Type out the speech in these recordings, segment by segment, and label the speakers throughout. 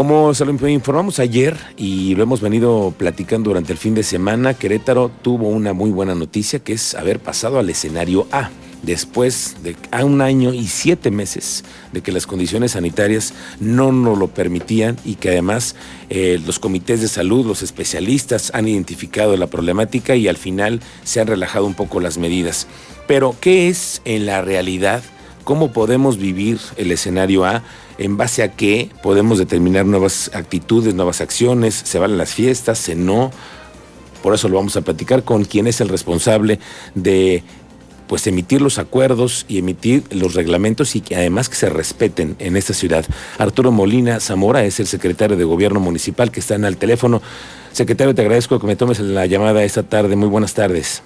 Speaker 1: Como se lo informamos ayer y lo hemos venido platicando durante el fin de semana, Querétaro tuvo una muy buena noticia que es haber pasado al escenario A después de a un año y siete meses de que las condiciones sanitarias no nos lo permitían y que además eh, los comités de salud, los especialistas han identificado la problemática y al final se han relajado un poco las medidas. Pero, ¿qué es en la realidad? ¿Cómo podemos vivir el escenario A? ¿En base a qué podemos determinar nuevas actitudes, nuevas acciones? ¿Se van las fiestas? ¿Se no? Por eso lo vamos a platicar con quien es el responsable de pues emitir los acuerdos y emitir los reglamentos y que además que se respeten en esta ciudad. Arturo Molina Zamora es el secretario de Gobierno Municipal que está en el teléfono. Secretario, te agradezco que me tomes la llamada esta tarde. Muy buenas tardes.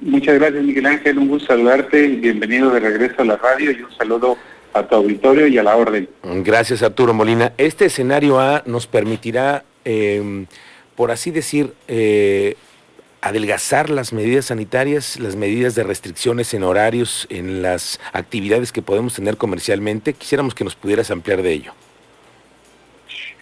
Speaker 2: Muchas gracias, Miguel Ángel. Un gusto saludarte. Bienvenido de regreso a la radio y un saludo a tu auditorio y a la orden.
Speaker 1: Gracias, Arturo Molina. Este escenario A nos permitirá, em, por así decir, eh, adelgazar las medidas sanitarias, las medidas de restricciones en horarios, en las actividades que podemos tener comercialmente. Quisiéramos que nos pudieras ampliar de ello.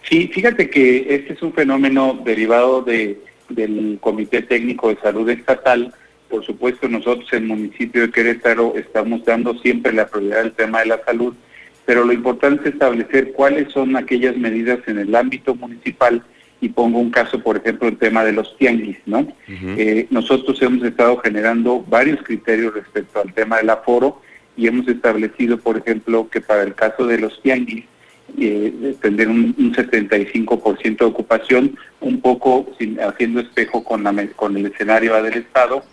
Speaker 2: Sí, fíjate que este es un fenómeno derivado de, del Comité Técnico de Salud Estatal. Por supuesto, nosotros en el municipio de Querétaro estamos dando siempre la prioridad al tema de la salud, pero lo importante es establecer cuáles son aquellas medidas en el ámbito municipal y pongo un caso, por ejemplo, el tema de los tianguis, ¿no? Eh, nosotros hemos estado generando varios criterios respecto al tema del aforo y hemos establecido, por ejemplo, que para el caso de los tianguis, eh, tener un, 75% de ocupación, un poco haciendo espejo con, la, con el escenario del Estado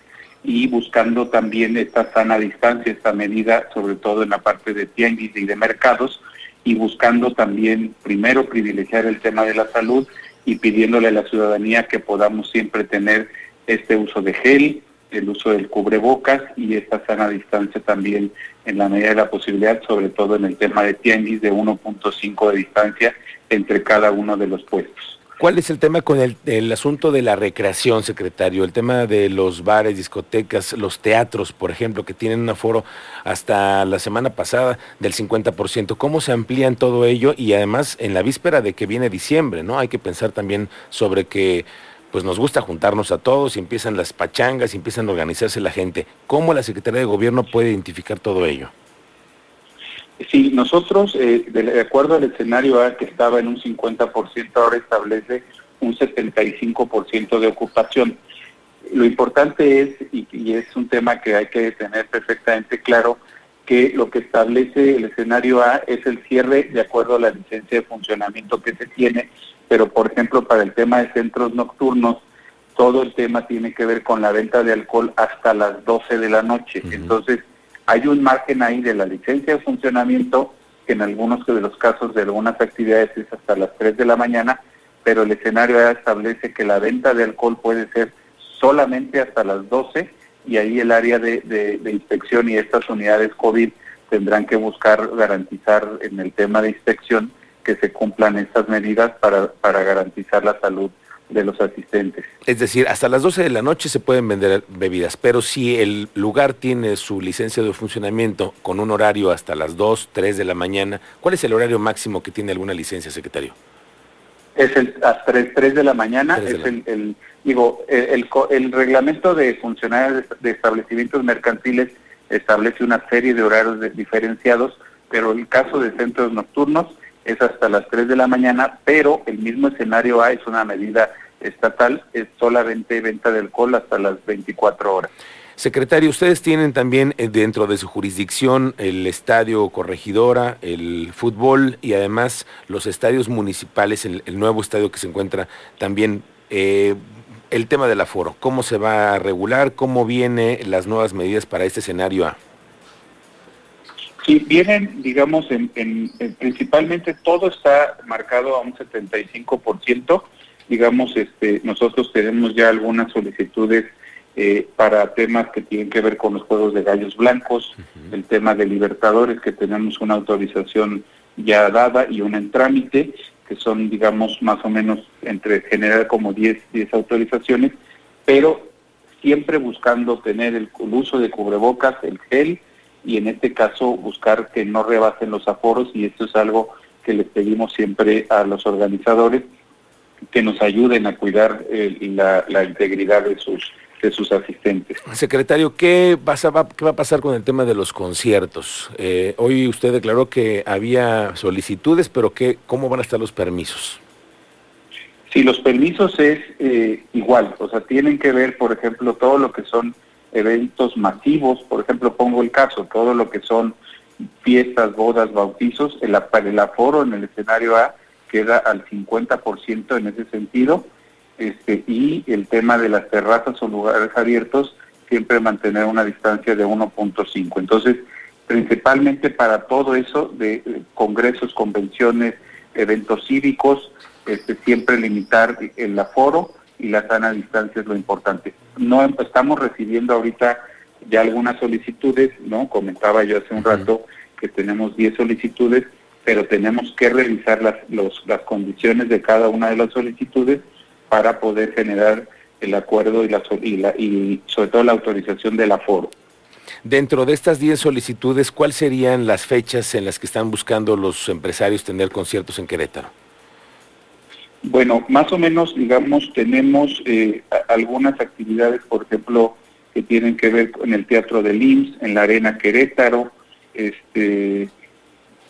Speaker 2: y buscando también esta sana distancia, esta medida, sobre todo en la parte de tianguis y de mercados, y buscando también primero privilegiar el tema de la salud y pidiéndole a la ciudadanía que podamos siempre tener este uso de gel, el uso del cubrebocas y esta sana distancia también en la medida de la posibilidad, sobre todo en el tema de tianguis de 1.5 de distancia entre cada uno de los puestos.
Speaker 1: ¿Cuál es el tema con el, asunto de la recreación, secretario? El tema de los bares, discotecas, los teatros, por ejemplo, que tienen un aforo hasta la semana pasada del 50%. ¿Cómo se amplían todo ello? Y además, en la víspera de que viene diciembre, ¿no? Hay que pensar también sobre que pues nos gusta juntarnos a todos y empiezan las pachangas y empiezan a organizarse la gente. ¿Cómo la Secretaría de Gobierno puede identificar todo ello?
Speaker 2: Sí, nosotros, eh, de, acuerdo al escenario A que estaba en un 50%, ahora establece un 75% de ocupación. Lo importante es, y, es un tema que hay que tener perfectamente claro, que lo que establece el escenario A es el cierre de acuerdo a la licencia de funcionamiento que se tiene, pero por ejemplo para el tema de centros nocturnos, todo el tema tiene que ver con la venta de alcohol hasta las 12 de la noche. Entonces, hay un margen ahí de la licencia de funcionamiento, que en algunos de los casos de algunas actividades es hasta las 3 de la mañana, pero el escenario ya establece que la venta de alcohol puede ser solamente hasta las 12 y ahí el área de, inspección y estas unidades COVID tendrán que buscar garantizar en el tema de inspección que se cumplan estas medidas para, para garantizar la salud de los asistentes.
Speaker 1: Es decir, hasta las 12 de la noche se pueden vender bebidas, pero si el lugar tiene su licencia de funcionamiento con un horario hasta las 2, 3 de la mañana, ¿cuál es el horario máximo que tiene alguna licencia, secretario?
Speaker 2: Es el hasta 3 de la mañana, es el, digo, el, el, reglamento de funcionarios de establecimientos mercantiles establece una serie de horarios diferenciados, pero el caso de centros nocturnos es hasta las 3 de la mañana, pero el mismo escenario A es una medida estatal, es solamente venta de alcohol hasta las 24 horas.
Speaker 1: Secretario, ustedes tienen también eh, dentro de su jurisdicción el estadio corregidora, el fútbol y además los estadios municipales, el, nuevo estadio que se encuentra también. Eh, el tema del aforo, ¿cómo se va a regular? ¿Cómo vienen las nuevas medidas para este escenario A?
Speaker 2: Sí, vienen, digamos, en, principalmente todo está marcado a un 75%. Digamos, este, nosotros tenemos ya algunas solicitudes eh, para temas que tienen que ver con los juegos de gallos blancos, el tema de Libertadores, que tenemos una autorización ya dada y una en trámite, que son, digamos, más o menos entre general como 10, 10 autorizaciones, pero siempre buscando tener el uso de cubrebocas, el gel, y en este caso buscar que no rebasen los aforos y esto es algo que les pedimos siempre a los organizadores que nos ayuden a cuidar la, integridad de sus de sus asistentes.
Speaker 1: Secretario, ¿qué, pasa, va, ¿qué va a pasar con el tema de los conciertos? Eh, hoy usted declaró que había solicitudes, pero ¿qué, ¿cómo van a estar los permisos?
Speaker 2: Sí, los permisos es eh, igual, o sea, tienen que ver, por ejemplo, todo lo que son eventos masivos, por ejemplo, pongo el caso, todo lo que son fiestas, bodas, bautizos, el, aforo en el escenario A queda al 50% en ese sentido, este, y el tema de las terrazas o lugares abiertos, siempre mantener una distancia de 1.5. Entonces, principalmente para todo eso de congresos, convenciones, eventos cívicos, este, siempre limitar el aforo y la sana distancia es lo importante. No estamos recibiendo ahorita ya algunas solicitudes, ¿no? Comentaba yo hace un rato que tenemos 10 solicitudes, pero tenemos que revisar las, las condiciones de cada una de las solicitudes para poder generar el acuerdo y, la, y, y sobre todo la autorización del aforo.
Speaker 1: Dentro de estas 10 solicitudes, ¿cuáles serían las fechas en las que están buscando los empresarios tener conciertos en Querétaro?
Speaker 2: Bueno, más o menos, digamos, tenemos eh, algunas actividades, por ejemplo, que tienen que ver con el Teatro del IMSS, en la Arena Querétaro, este,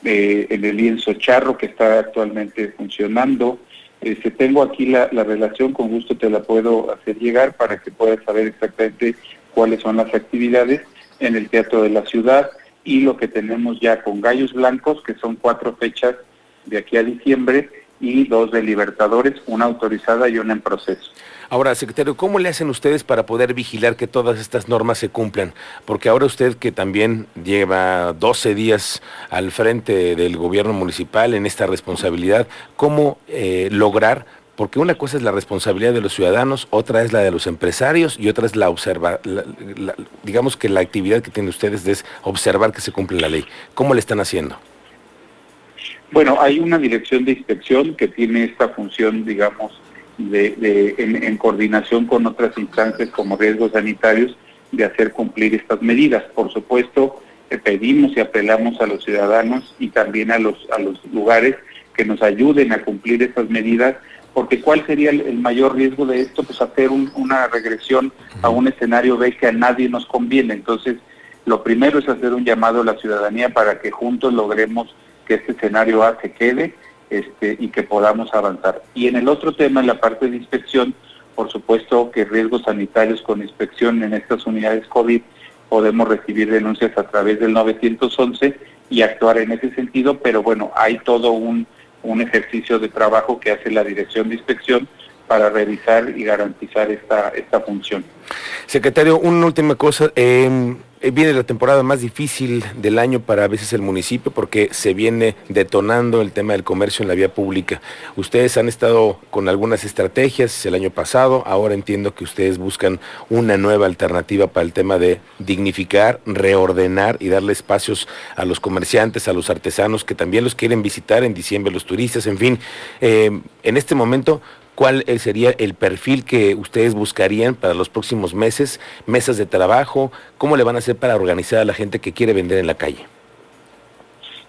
Speaker 2: eh, en el lienzo Charro, que está actualmente funcionando. Este, tengo aquí la, la relación, con gusto te la puedo hacer llegar para que puedas saber exactamente cuáles son las actividades en el Teatro de la Ciudad y lo que tenemos ya con Gallos Blancos, que son cuatro fechas de aquí a diciembre, y dos de Libertadores, una autorizada y una en proceso.
Speaker 1: Ahora, secretario, ¿cómo le hacen ustedes para poder vigilar que todas estas normas se cumplan? Porque ahora usted que también lleva 12 días al frente del gobierno municipal en esta responsabilidad, ¿cómo eh, lograr porque una cosa es la responsabilidad de los ciudadanos, otra es la de los empresarios y otra es la observa, digamos que la actividad que tienen ustedes es observar que se cumple la ley. ¿Cómo le están haciendo?
Speaker 2: Bueno, hay una dirección de inspección que tiene esta función, digamos, de, en, coordinación con otras instancias como riesgos sanitarios de hacer cumplir estas medidas. Por supuesto, eh, pedimos y apelamos a los ciudadanos y también a los, a los lugares que nos ayuden a cumplir estas medidas, porque ¿cuál sería el, mayor riesgo de esto? Pues hacer una regresión a un escenario B que a nadie nos conviene. Entonces, lo primero es hacer un llamado a la ciudadanía para que juntos logremos que este escenario A se quede este, y que podamos avanzar. Y en el otro tema, en la parte de inspección, por supuesto que riesgos sanitarios con inspección en estas unidades COVID, podemos recibir denuncias a través del 911 y actuar en ese sentido, pero bueno, hay todo un, un ejercicio de trabajo que hace la Dirección de Inspección para revisar y garantizar esta, esta función.
Speaker 1: Secretario, una última cosa. Eh, viene la temporada más difícil del año para a veces el municipio porque se viene detonando el tema del comercio en la vía pública. Ustedes han estado con algunas estrategias el año pasado, ahora entiendo que ustedes buscan una nueva alternativa para el tema de dignificar, reordenar y darle espacios a los comerciantes, a los artesanos que también los quieren visitar en diciembre, los turistas, en fin. Eh, en este momento, cuál eh, sería el perfil que ustedes buscarían para los próximos meses, mesas de trabajo, cómo le van a hacer para organizar a la gente que quiere vender en la calle.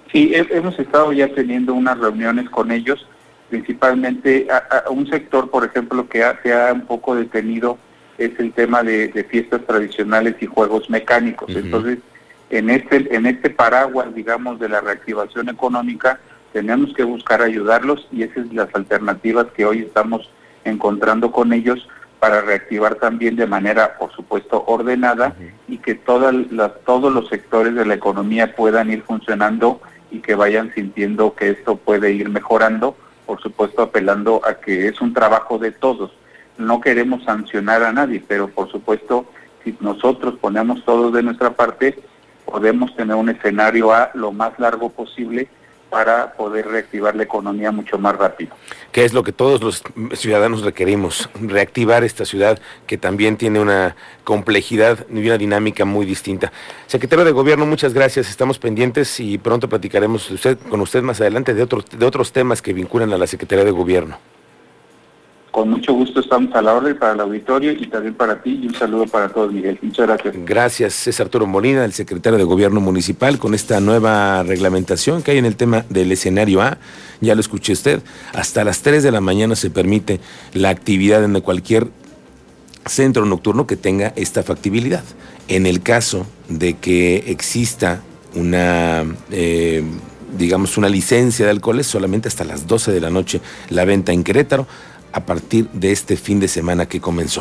Speaker 2: Sí, hemos estado ya teniendo unas reuniones con ellos, principalmente a, un sector, por ejemplo, que se ha un poco detenido es el tema de, fiestas tradicionales y juegos mecánicos. Entonces, en este, en este paraguas, digamos, de la reactivación económica, tenemos que buscar ayudarlos y esas son las alternativas que hoy estamos encontrando con ellos para reactivar también de manera, por supuesto, ordenada y que todas las, todos los sectores de la economía puedan ir funcionando y que vayan sintiendo que esto puede ir mejorando, por supuesto apelando a que es un trabajo de todos. No queremos sancionar a nadie, pero por supuesto, si nosotros ponemos todo de nuestra parte, podemos tener un escenario A lo más largo posible para poder reactivar la economía mucho más rápido.
Speaker 1: ¿Qué es lo que todos los ciudadanos requerimos? Reactivar esta ciudad que también tiene una complejidad y una dinámica muy distinta. Secretario de Gobierno, muchas gracias. Estamos pendientes y pronto platicaremos con usted más adelante de, de otros temas que vinculan a la Secretaría de Gobierno.
Speaker 2: Con mucho gusto estamos a la orden para el auditorio y también para ti y un saludo para todos, Miguel. Muchas gracias.
Speaker 1: Gracias, es Arturo Molina, el secretario de Gobierno Municipal, con esta nueva reglamentación que hay en el tema del escenario A. Ya lo escuché usted, hasta las 3 de la mañana se permite la actividad en cualquier centro nocturno que tenga esta factibilidad. En el caso de que exista una... Eh, digamos, una licencia de alcoholes solamente hasta las 12 de la noche la venta en Querétaro a partir de este fin de semana que comenzó.